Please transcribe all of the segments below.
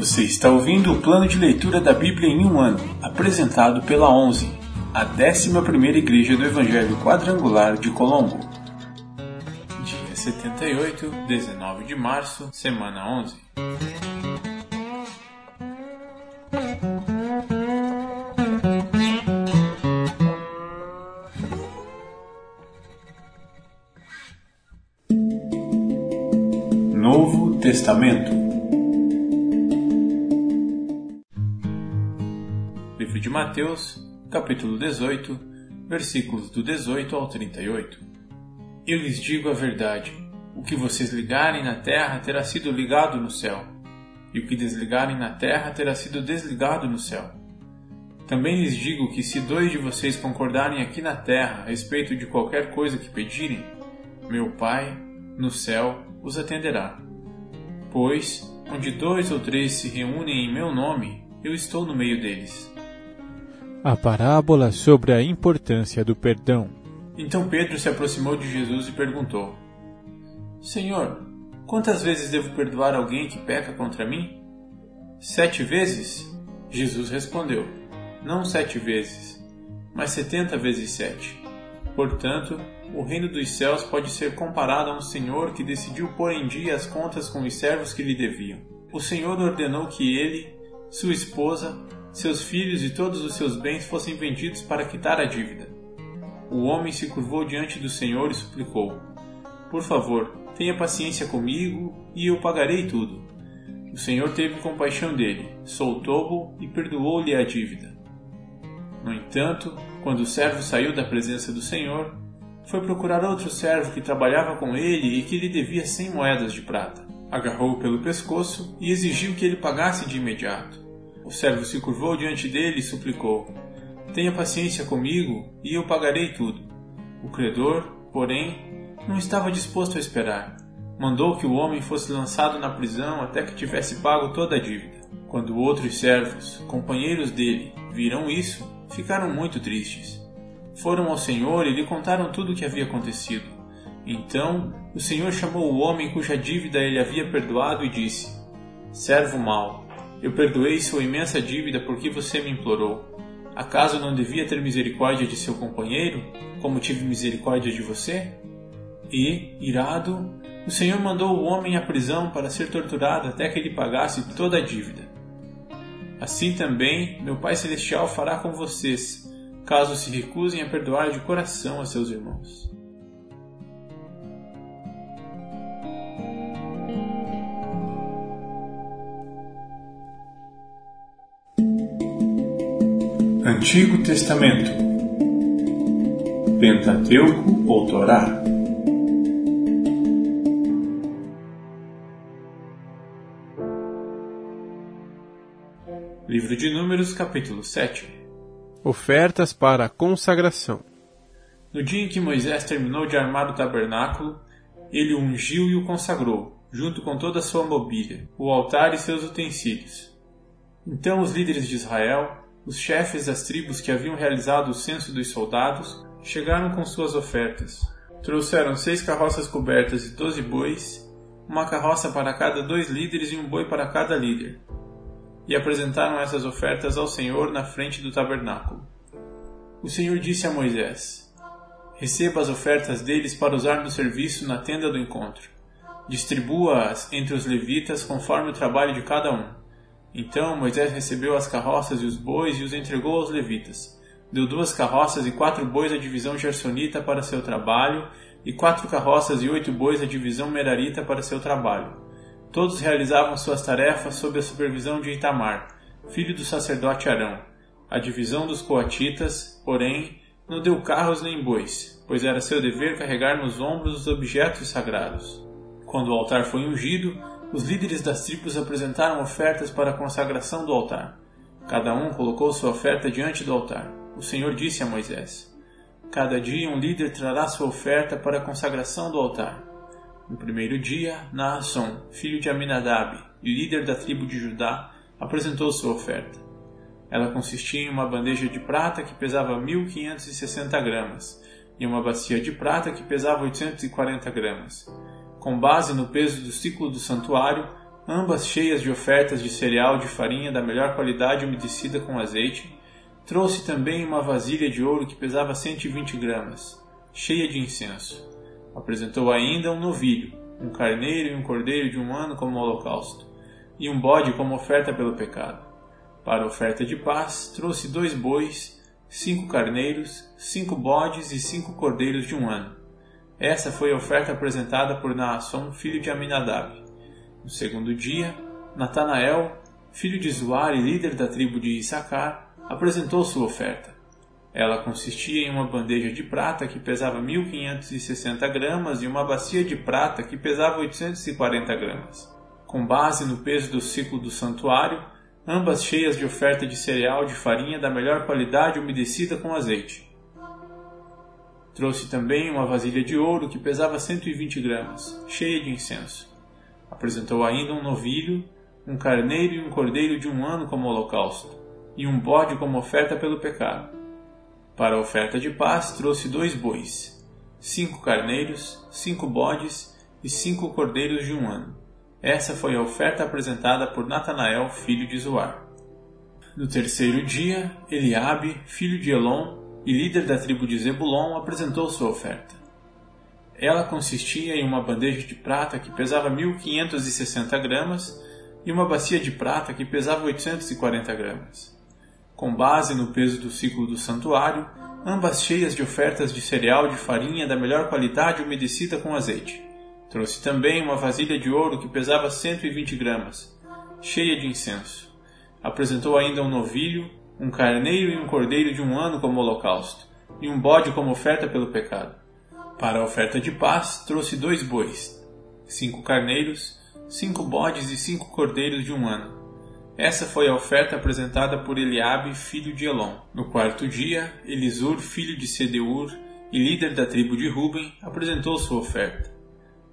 Você está ouvindo o plano de leitura da Bíblia em um ano, apresentado pela 11, a 11 Igreja do Evangelho Quadrangular de Colombo. Dia 78, 19 de março, semana 11. Novo Testamento Mateus, capítulo 18, versículos do 18 ao 38. Eu lhes digo a verdade: o que vocês ligarem na terra terá sido ligado no céu, e o que desligarem na terra terá sido desligado no céu. Também lhes digo que se dois de vocês concordarem aqui na terra a respeito de qualquer coisa que pedirem, meu Pai, no céu, os atenderá. Pois, onde dois ou três se reúnem em meu nome, eu estou no meio deles. A parábola sobre a importância do perdão. Então Pedro se aproximou de Jesus e perguntou: Senhor, quantas vezes devo perdoar alguém que peca contra mim? Sete vezes? Jesus respondeu: Não sete vezes, mas setenta vezes sete. Portanto, o reino dos céus pode ser comparado a um senhor que decidiu pôr em dia as contas com os servos que lhe deviam. O senhor ordenou que ele, sua esposa, seus filhos e todos os seus bens fossem vendidos para quitar a dívida. O homem se curvou diante do senhor e suplicou: Por favor, tenha paciência comigo e eu pagarei tudo. O senhor teve compaixão dele, soltou-o e perdoou-lhe a dívida. No entanto, quando o servo saiu da presença do senhor, foi procurar outro servo que trabalhava com ele e que lhe devia cem moedas de prata. Agarrou-o pelo pescoço e exigiu que ele pagasse de imediato. O servo se curvou diante dele e suplicou: Tenha paciência comigo e eu pagarei tudo. O credor, porém, não estava disposto a esperar. Mandou que o homem fosse lançado na prisão até que tivesse pago toda a dívida. Quando outros servos, companheiros dele, viram isso, ficaram muito tristes foram ao Senhor e lhe contaram tudo o que havia acontecido. Então o Senhor chamou o homem cuja dívida ele havia perdoado e disse: Servo mau, eu perdoei sua imensa dívida porque você me implorou. Acaso não devia ter misericórdia de seu companheiro, como tive misericórdia de você? E, irado, o Senhor mandou o homem à prisão para ser torturado até que ele pagasse toda a dívida. Assim também meu Pai Celestial fará com vocês caso se recusem a perdoar de coração a seus irmãos. Antigo Testamento Pentateuco ou Torá Livro de Números, capítulo 7 Ofertas para a consagração. No dia em que Moisés terminou de armar o tabernáculo, ele o ungiu e o consagrou, junto com toda a sua mobília, o altar e seus utensílios. Então os líderes de Israel, os chefes das tribos que haviam realizado o censo dos soldados, chegaram com suas ofertas. Trouxeram seis carroças cobertas e doze bois, uma carroça para cada dois líderes e um boi para cada líder e apresentaram essas ofertas ao Senhor na frente do tabernáculo. O Senhor disse a Moisés: Receba as ofertas deles para usar no serviço na tenda do encontro. Distribua-as entre os levitas conforme o trabalho de cada um. Então Moisés recebeu as carroças e os bois e os entregou aos levitas. Deu duas carroças e quatro bois à divisão gersonita para seu trabalho, e quatro carroças e oito bois à divisão merarita para seu trabalho Todos realizavam suas tarefas sob a supervisão de Itamar, filho do sacerdote Arão. A divisão dos coatitas, porém, não deu carros nem bois, pois era seu dever carregar nos ombros os objetos sagrados. Quando o altar foi ungido, os líderes das tribos apresentaram ofertas para a consagração do altar. Cada um colocou sua oferta diante do altar. O Senhor disse a Moisés: Cada dia um líder trará sua oferta para a consagração do altar. No primeiro dia, Naasson, filho de Aminadab líder da tribo de Judá, apresentou sua oferta. Ela consistia em uma bandeja de prata que pesava 1.560 gramas e uma bacia de prata que pesava 840 gramas. Com base no peso do ciclo do santuário, ambas cheias de ofertas de cereal de farinha da melhor qualidade umedecida com azeite. Trouxe também uma vasilha de ouro que pesava 120 gramas, cheia de incenso. Apresentou ainda um novilho, um carneiro e um cordeiro de um ano como holocausto, e um bode como oferta pelo pecado. Para a oferta de paz, trouxe dois bois, cinco carneiros, cinco bodes e cinco cordeiros de um ano. Essa foi a oferta apresentada por Naasson, filho de Aminadab. No segundo dia, Natanael, filho de Zuar e líder da tribo de Issacar, apresentou sua oferta. Ela consistia em uma bandeja de prata que pesava 1560 gramas e uma bacia de prata que pesava 840 gramas. Com base no peso do ciclo do santuário, ambas cheias de oferta de cereal de farinha da melhor qualidade umedecida com azeite. Trouxe também uma vasilha de ouro que pesava 120 gramas, cheia de incenso. Apresentou ainda um novilho, um carneiro e um cordeiro de um ano como holocausto, e um bode como oferta pelo pecado. Para a oferta de paz trouxe dois bois, cinco carneiros, cinco bodes e cinco cordeiros de um ano. Essa foi a oferta apresentada por Natanael, filho de Zoar. No terceiro dia, Eliabe, filho de Elon, e líder da tribo de Zebulon, apresentou sua oferta. Ela consistia em uma bandeja de prata que pesava 1560 gramas e uma bacia de prata que pesava 840 gramas. Com base no peso do ciclo do santuário, ambas cheias de ofertas de cereal de farinha da melhor qualidade umedecida com azeite. Trouxe também uma vasilha de ouro que pesava 120 gramas, cheia de incenso. Apresentou ainda um novilho, um carneiro e um cordeiro de um ano como holocausto, e um bode como oferta pelo pecado. Para a oferta de paz, trouxe dois bois, cinco carneiros, cinco bodes e cinco cordeiros de um ano. Essa foi a oferta apresentada por Eliabe, filho de Elon. No quarto dia, Elisur, filho de Sedeur e líder da tribo de Ruben, apresentou sua oferta.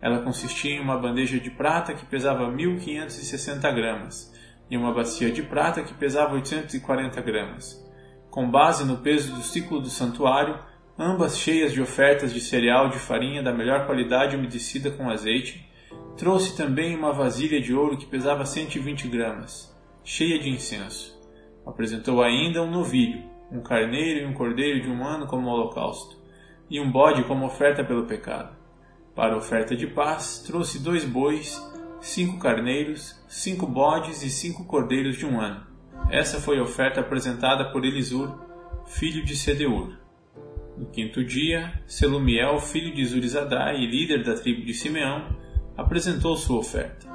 Ela consistia em uma bandeja de prata que pesava 1560 gramas, e uma bacia de prata que pesava 840 gramas. Com base no peso do ciclo do santuário, ambas cheias de ofertas de cereal de farinha da melhor qualidade umedecida com azeite, trouxe também uma vasilha de ouro que pesava 120 gramas, cheia de incenso. Apresentou ainda um novilho, um carneiro e um cordeiro de um ano como holocausto, e um bode como oferta pelo pecado. Para a oferta de paz, trouxe dois bois cinco carneiros, cinco bodes e cinco cordeiros de um ano. Essa foi a oferta apresentada por Elisur, filho de Sedeur. No quinto dia, Selumiel, filho de Zurizadai e líder da tribo de Simeão, apresentou sua oferta.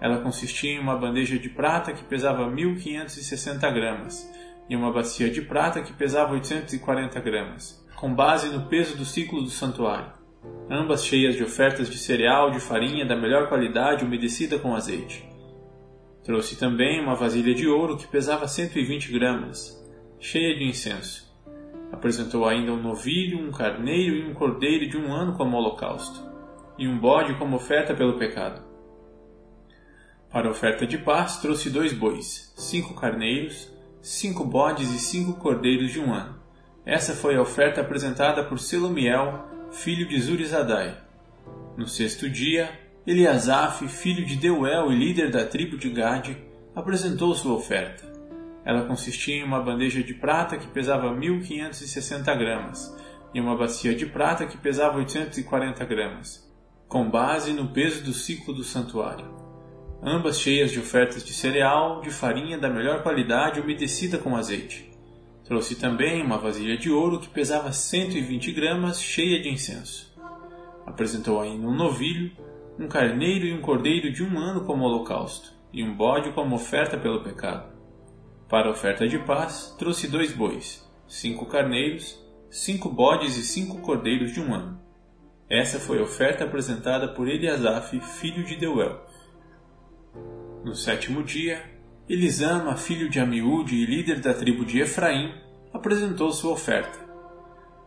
Ela consistia em uma bandeja de prata que pesava 1560 gramas e uma bacia de prata que pesava 840 gramas, com base no peso do ciclo do santuário ambas cheias de ofertas de cereal de farinha da melhor qualidade umedecida com azeite. Trouxe também uma vasilha de ouro que pesava 120 gramas, cheia de incenso. Apresentou ainda um novilho, um carneiro e um cordeiro de um ano como holocausto, e um bode como oferta pelo pecado. Para a oferta de paz, trouxe dois bois, cinco carneiros, cinco bodes e cinco cordeiros de um ano. Essa foi a oferta apresentada por Selomiel, filho de Zurizadai. No sexto dia, Eliasaf, filho de Deuel e líder da tribo de Gade, apresentou sua oferta. Ela consistia em uma bandeja de prata que pesava 1560 gramas e uma bacia de prata que pesava 840 gramas, com base no peso do ciclo do santuário. Ambas cheias de ofertas de cereal, de farinha da melhor qualidade umedecida com azeite. Trouxe também uma vasilha de ouro que pesava 120 gramas, cheia de incenso. Apresentou ainda um novilho, um carneiro e um cordeiro de um ano como holocausto, e um bode como oferta pelo pecado. Para a oferta de paz, trouxe dois bois, cinco carneiros, cinco bodes e cinco cordeiros de um ano. Essa foi a oferta apresentada por Eliasaf, filho de Deuel. No sétimo dia, Elisama, filho de Amiúde e líder da tribo de Efraim, apresentou sua oferta.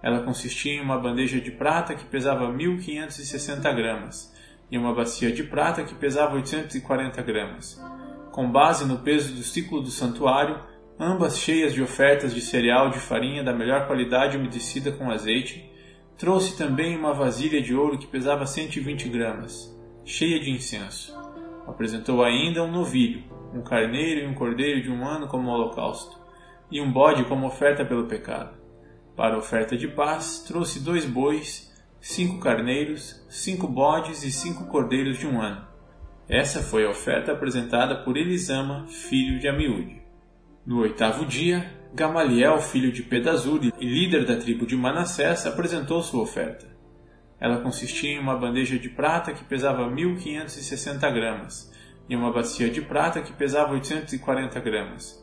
Ela consistia em uma bandeja de prata que pesava 1560 gramas e uma bacia de prata que pesava 840 gramas. Com base no peso do ciclo do santuário, ambas cheias de ofertas de cereal de farinha da melhor qualidade umedecida com azeite, trouxe também uma vasilha de ouro que pesava 120 gramas, cheia de incenso Apresentou ainda um novilho, um carneiro e um cordeiro de um ano como holocausto, e um bode como oferta pelo pecado. Para a oferta de paz, trouxe dois bois, cinco carneiros, cinco bodes e cinco cordeiros de um ano. Essa foi a oferta apresentada por Elisama, filho de Amiúde. No oitavo dia, Gamaliel, filho de Pedazur e líder da tribo de Manassés, apresentou sua oferta. Ela consistia em uma bandeja de prata que pesava 1.560 gramas e uma bacia de prata que pesava 840 gramas.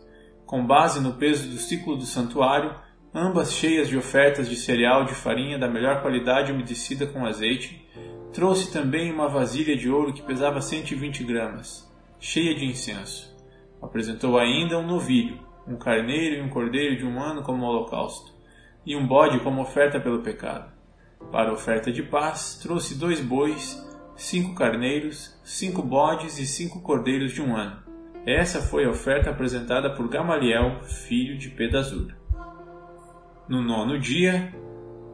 Com base no peso do ciclo do santuário, ambas cheias de ofertas de cereal de farinha da melhor qualidade umedecida com azeite, trouxe também uma vasilha de ouro que pesava 120 gramas, cheia de incenso. Apresentou ainda um novilho, um carneiro e um cordeiro de um ano como holocausto, e um bode como oferta pelo pecado. Para a oferta de paz, trouxe dois bois, cinco carneiros, cinco bodes e cinco cordeiros de um ano. Essa foi a oferta apresentada por Gamaliel, filho de Pedazur. No nono dia,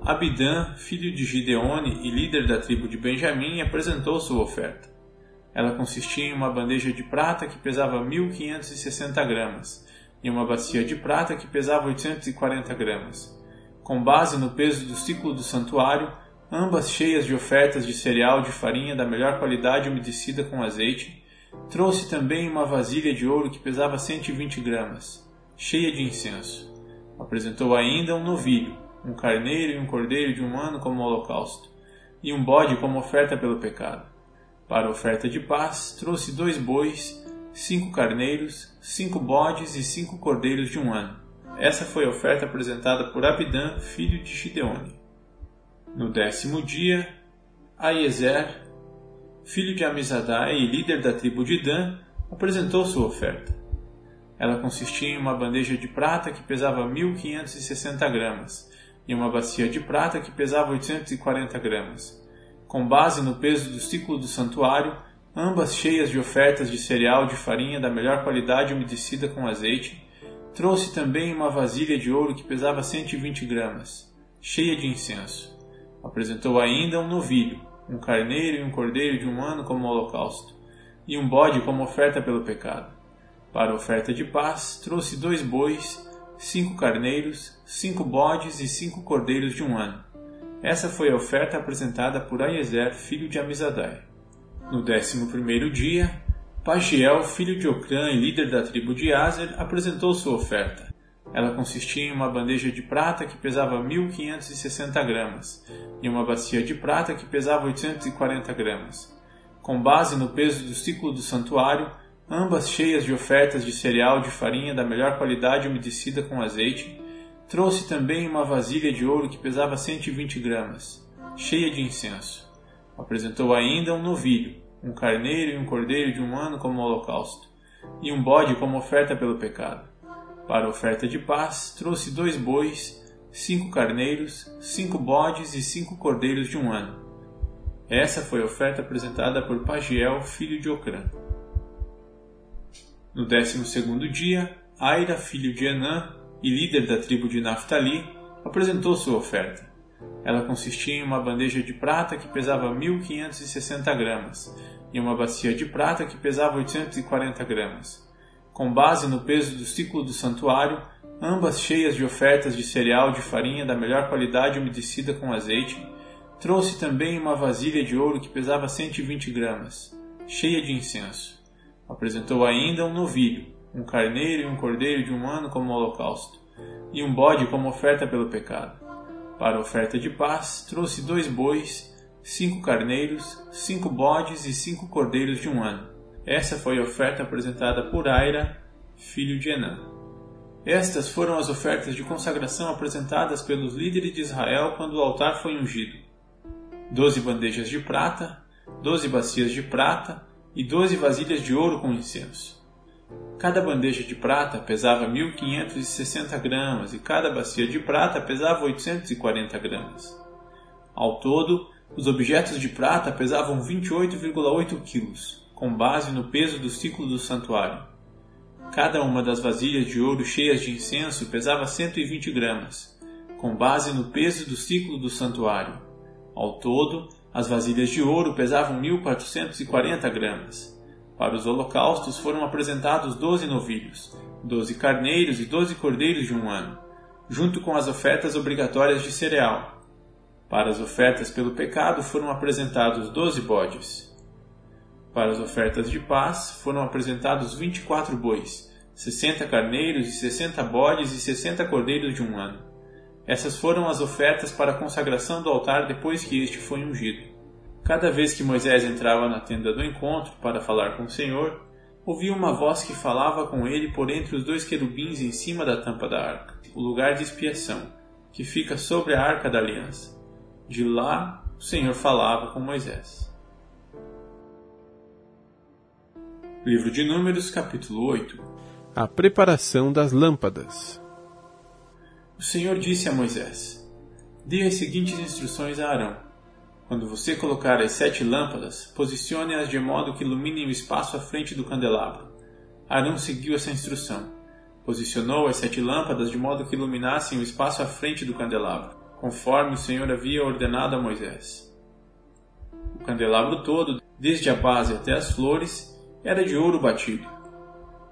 Abidã, filho de Gideone e líder da tribo de Benjamim, apresentou sua oferta. Ela consistia em uma bandeja de prata que pesava 1.560 gramas e uma bacia de prata que pesava 840 gramas. Com base no peso do ciclo do santuário, ambas cheias de ofertas de cereal de farinha da melhor qualidade umedecida com azeite, trouxe também uma vasilha de ouro que pesava 120 gramas, cheia de incenso. Apresentou ainda um novilho, um carneiro e um cordeiro de um ano como holocausto, e um bode como oferta pelo pecado. Para a oferta de paz, trouxe dois bois, cinco carneiros, cinco bodes e cinco cordeiros de um ano. Essa foi a oferta apresentada por Abidã, filho de Gideone. No décimo dia, Aiezer, filho de Amizadai e líder da tribo de Dan, apresentou sua oferta. Ela consistia em uma bandeja de prata que pesava 1.560 gramas e uma bacia de prata que pesava 840 gramas. Com base no peso do ciclo do santuário, ambas cheias de ofertas de cereal de farinha da melhor qualidade umedecida com azeite, trouxe também uma vasilha de ouro que pesava 120 gramas, cheia de incenso. Apresentou ainda um novilho, um carneiro e um cordeiro de um ano como holocausto, e um bode como oferta pelo pecado. Para a oferta de paz, trouxe dois bois, cinco carneiros, cinco bodes e cinco cordeiros de um ano. Essa foi a oferta apresentada por Aiezer, filho de Amizadai. No décimo primeiro dia, Pagiel, filho de Ocrã e líder da tribo de Azer, apresentou sua oferta. Ela consistia em uma bandeja de prata que pesava 1.560 gramas e uma bacia de prata que pesava 840 gramas. Com base no peso do ciclo do santuário, ambas cheias de ofertas de cereal de farinha da melhor qualidade umedecida com azeite, trouxe também uma vasilha de ouro que pesava 120 gramas, cheia de incenso. Apresentou ainda um novilho, um carneiro e um cordeiro de um ano como holocausto, e um bode como oferta pelo pecado. Para a oferta de paz, trouxe dois bois, cinco carneiros, cinco bodes e cinco cordeiros de um ano. Essa foi a oferta apresentada por Pagiel, filho de Ocrã. No décimo segundo dia, Aira, filho de Enã e líder da tribo de Naphtali, apresentou sua oferta. Ela consistia em uma bandeja de prata que pesava 1.560 gramas e uma bacia de prata que pesava 840 gramas com base no peso do ciclo do santuário, ambas cheias de ofertas de cereal de farinha da melhor qualidade umedecida com azeite, trouxe também uma vasilha de ouro que pesava 120 gramas, cheia de incenso. Apresentou ainda um novilho, um carneiro e um cordeiro de um ano como holocausto, e um bode como oferta pelo pecado. Para a oferta de paz, trouxe dois bois, cinco carneiros, cinco bodes e cinco cordeiros de um ano essa foi a oferta apresentada por Aira, filho de Enã. Estas foram as ofertas de consagração apresentadas pelos líderes de Israel quando o altar foi ungido: doze bandejas de prata, doze bacias de prata e doze vasilhas de ouro com incenso. Cada bandeja de prata pesava 1.560 gramas e cada bacia de prata pesava 840 gramas. Ao todo, os objetos de prata pesavam 28,8 quilos com base no peso do ciclo do santuário. Cada uma das vasilhas de ouro cheias de incenso pesava 120 gramas, com base no peso do ciclo do santuário. Ao todo, as vasilhas de ouro pesavam 1.440 gramas. Para os holocaustos foram apresentados doze novilhos, doze carneiros e doze cordeiros de um ano, junto com as ofertas obrigatórias de cereal. Para as ofertas pelo pecado foram apresentados doze bodes. Para as ofertas de paz foram apresentados vinte e quatro bois, sessenta carneiros e sessenta bodes e sessenta cordeiros de um ano. Essas foram as ofertas para a consagração do altar depois que este foi ungido. Cada vez que Moisés entrava na tenda do encontro para falar com o Senhor, ouvia uma voz que falava com ele por entre os dois querubins em cima da tampa da arca, o lugar de expiação, que fica sobre a arca da aliança. De lá, o Senhor falava com Moisés. Livro de Números, capítulo 8 A preparação das lâmpadas. O Senhor disse a Moisés: Dê as seguintes instruções a Arão quando você colocar as sete lâmpadas, posicione-as de modo que iluminem o espaço à frente do candelabro. Arão seguiu essa instrução. Posicionou as sete lâmpadas de modo que iluminassem o espaço à frente do candelabro, conforme o Senhor havia ordenado a Moisés. O candelabro todo, desde a base até as flores, era de ouro batido.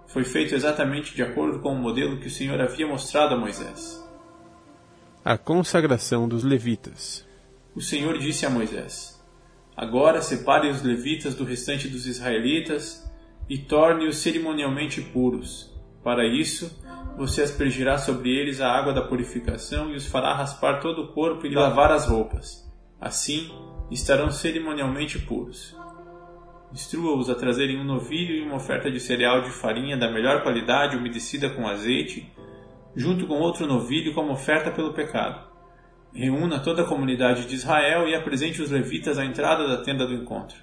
Foi feito exatamente de acordo com o modelo que o Senhor havia mostrado a Moisés. A consagração dos levitas o Senhor disse a Moisés: Agora separe os levitas do restante dos israelitas e torne-os cerimonialmente puros. Para isso, você aspergirá sobre eles a água da purificação e os fará raspar todo o corpo e lavar as roupas. Assim, estarão cerimonialmente puros. Instrua-os a trazerem um novilho e uma oferta de cereal de farinha da melhor qualidade umedecida com azeite, junto com outro novilho como oferta pelo pecado reúna toda a comunidade de Israel e apresente os levitas à entrada da tenda do encontro.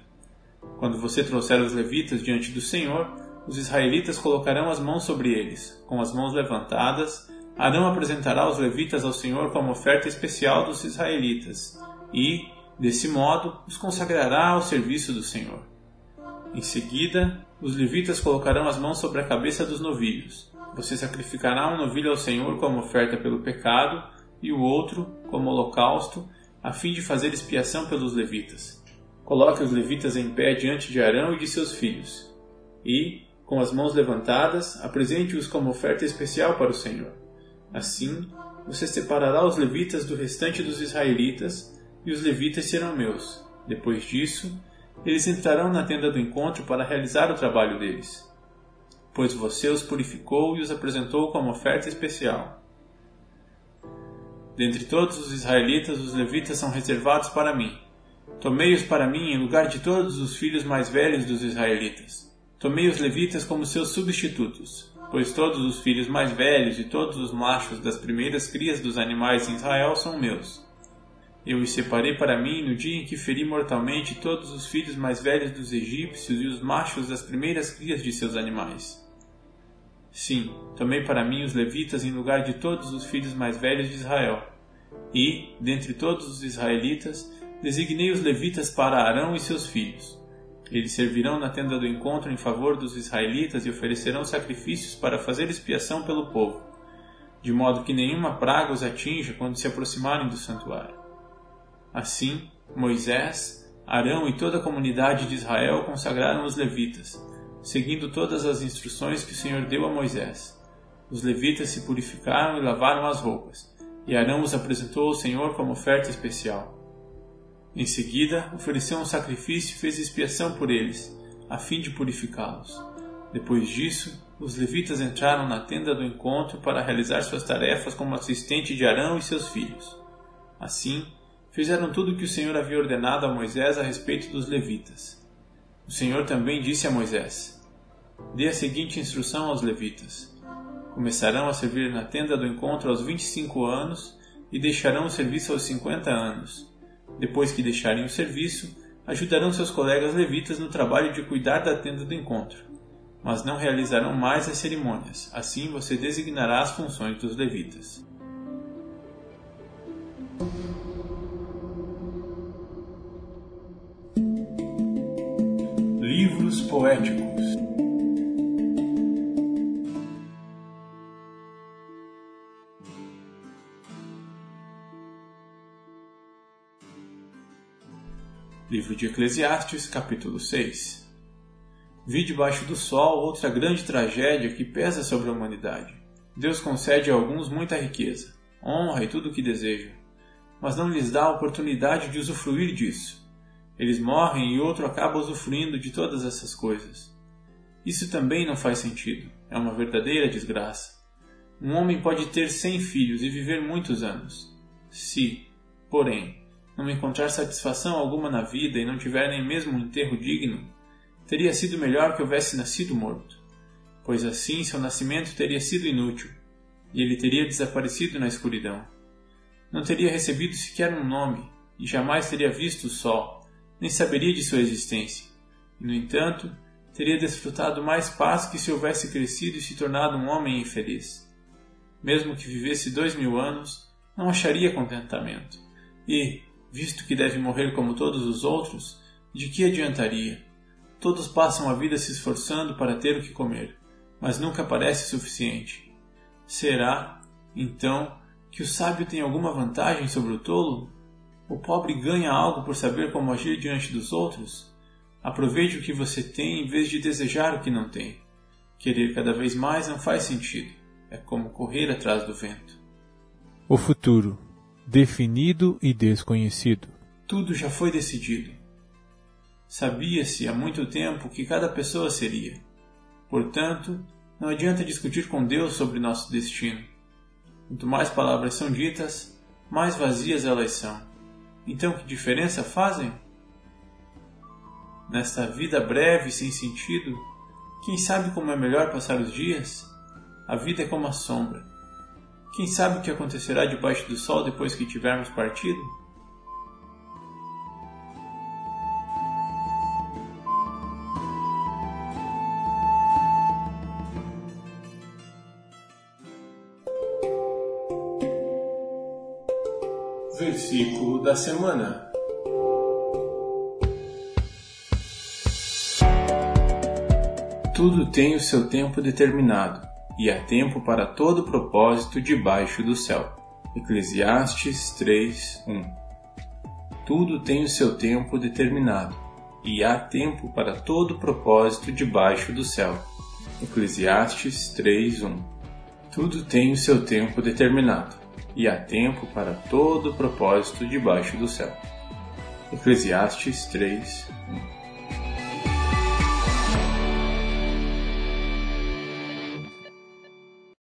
Quando você trouxer os levitas diante do Senhor, os israelitas colocarão as mãos sobre eles. Com as mãos levantadas, Arão apresentará os levitas ao Senhor como oferta especial dos israelitas e, desse modo, os consagrará ao serviço do Senhor. Em seguida, os levitas colocarão as mãos sobre a cabeça dos novilhos. Você sacrificará um novilho ao Senhor como oferta pelo pecado e o outro como holocausto, a fim de fazer expiação pelos levitas. Coloque os levitas em pé diante de Arão e de seus filhos, e, com as mãos levantadas, apresente-os como oferta especial para o Senhor. Assim, você separará os levitas do restante dos israelitas, e os levitas serão meus. Depois disso, eles entrarão na tenda do encontro para realizar o trabalho deles. Pois você os purificou e os apresentou como oferta especial. Dentre todos os israelitas, os levitas são reservados para mim. Tomei-os para mim em lugar de todos os filhos mais velhos dos israelitas. Tomei os levitas como seus substitutos, pois todos os filhos mais velhos e todos os machos das primeiras crias dos animais em Israel são meus. Eu os separei para mim no dia em que feri mortalmente todos os filhos mais velhos dos egípcios e os machos das primeiras crias de seus animais. Sim, tomei para mim os levitas em lugar de todos os filhos mais velhos de Israel. E, dentre todos os israelitas, designei os levitas para Arão e seus filhos. Eles servirão na tenda do encontro em favor dos israelitas e oferecerão sacrifícios para fazer expiação pelo povo, de modo que nenhuma praga os atinja quando se aproximarem do santuário. Assim, Moisés, Arão e toda a comunidade de Israel consagraram os levitas, seguindo todas as instruções que o Senhor deu a Moisés. Os levitas se purificaram e lavaram as roupas, e Arão os apresentou ao Senhor como oferta especial. Em seguida, ofereceu um sacrifício e fez expiação por eles, a fim de purificá-los. Depois disso, os levitas entraram na tenda do encontro para realizar suas tarefas como assistente de Arão e seus filhos. Assim, fizeram tudo o que o Senhor havia ordenado a Moisés a respeito dos levitas. O Senhor também disse a Moisés: Dê a seguinte instrução aos levitas: Começarão a servir na tenda do encontro aos 25 anos e deixarão o serviço aos 50 anos. Depois que deixarem o serviço, ajudarão seus colegas levitas no trabalho de cuidar da tenda do encontro, mas não realizarão mais as cerimônias. Assim você designará as funções dos levitas. Poéticos. Livro de Eclesiastes, capítulo 6 Vi debaixo do sol outra grande tragédia que pesa sobre a humanidade. Deus concede a alguns muita riqueza, honra e tudo o que desejam, mas não lhes dá a oportunidade de usufruir disso. Eles morrem e outro acaba usufruindo de todas essas coisas. Isso também não faz sentido. É uma verdadeira desgraça. Um homem pode ter cem filhos e viver muitos anos. Se, porém, não encontrar satisfação alguma na vida e não tiver nem mesmo um enterro digno, teria sido melhor que houvesse nascido morto, pois assim seu nascimento teria sido inútil e ele teria desaparecido na escuridão. Não teria recebido sequer um nome e jamais teria visto o sol, nem saberia de sua existência. E, no entanto, teria desfrutado mais paz que se houvesse crescido e se tornado um homem infeliz mesmo que vivesse dois mil anos, não acharia contentamento. E, visto que deve morrer como todos os outros, de que adiantaria? Todos passam a vida se esforçando para ter o que comer, mas nunca parece suficiente. Será, então, que o sábio tem alguma vantagem sobre o tolo? O pobre ganha algo por saber como agir diante dos outros? Aproveite o que você tem em vez de desejar o que não tem. Querer cada vez mais não faz sentido é como correr atrás do vento. O futuro, definido e desconhecido. Tudo já foi decidido. Sabia-se há muito tempo que cada pessoa seria. Portanto, não adianta discutir com Deus sobre nosso destino. Quanto mais palavras são ditas, mais vazias elas são. Então, que diferença fazem? Nesta vida breve e sem sentido, quem sabe como é melhor passar os dias? A vida é como a sombra. Quem sabe o que acontecerá debaixo do sol depois que tivermos partido? Versículo da semana. Tudo tem o seu tempo determinado e há tempo para todo propósito debaixo do céu. Eclesiastes 3, 1 Tudo tem o seu tempo determinado, e há tempo para todo propósito debaixo do céu. Eclesiastes 3, 1 Tudo tem o seu tempo determinado, e há tempo para todo propósito debaixo do céu. Eclesiastes 3, 1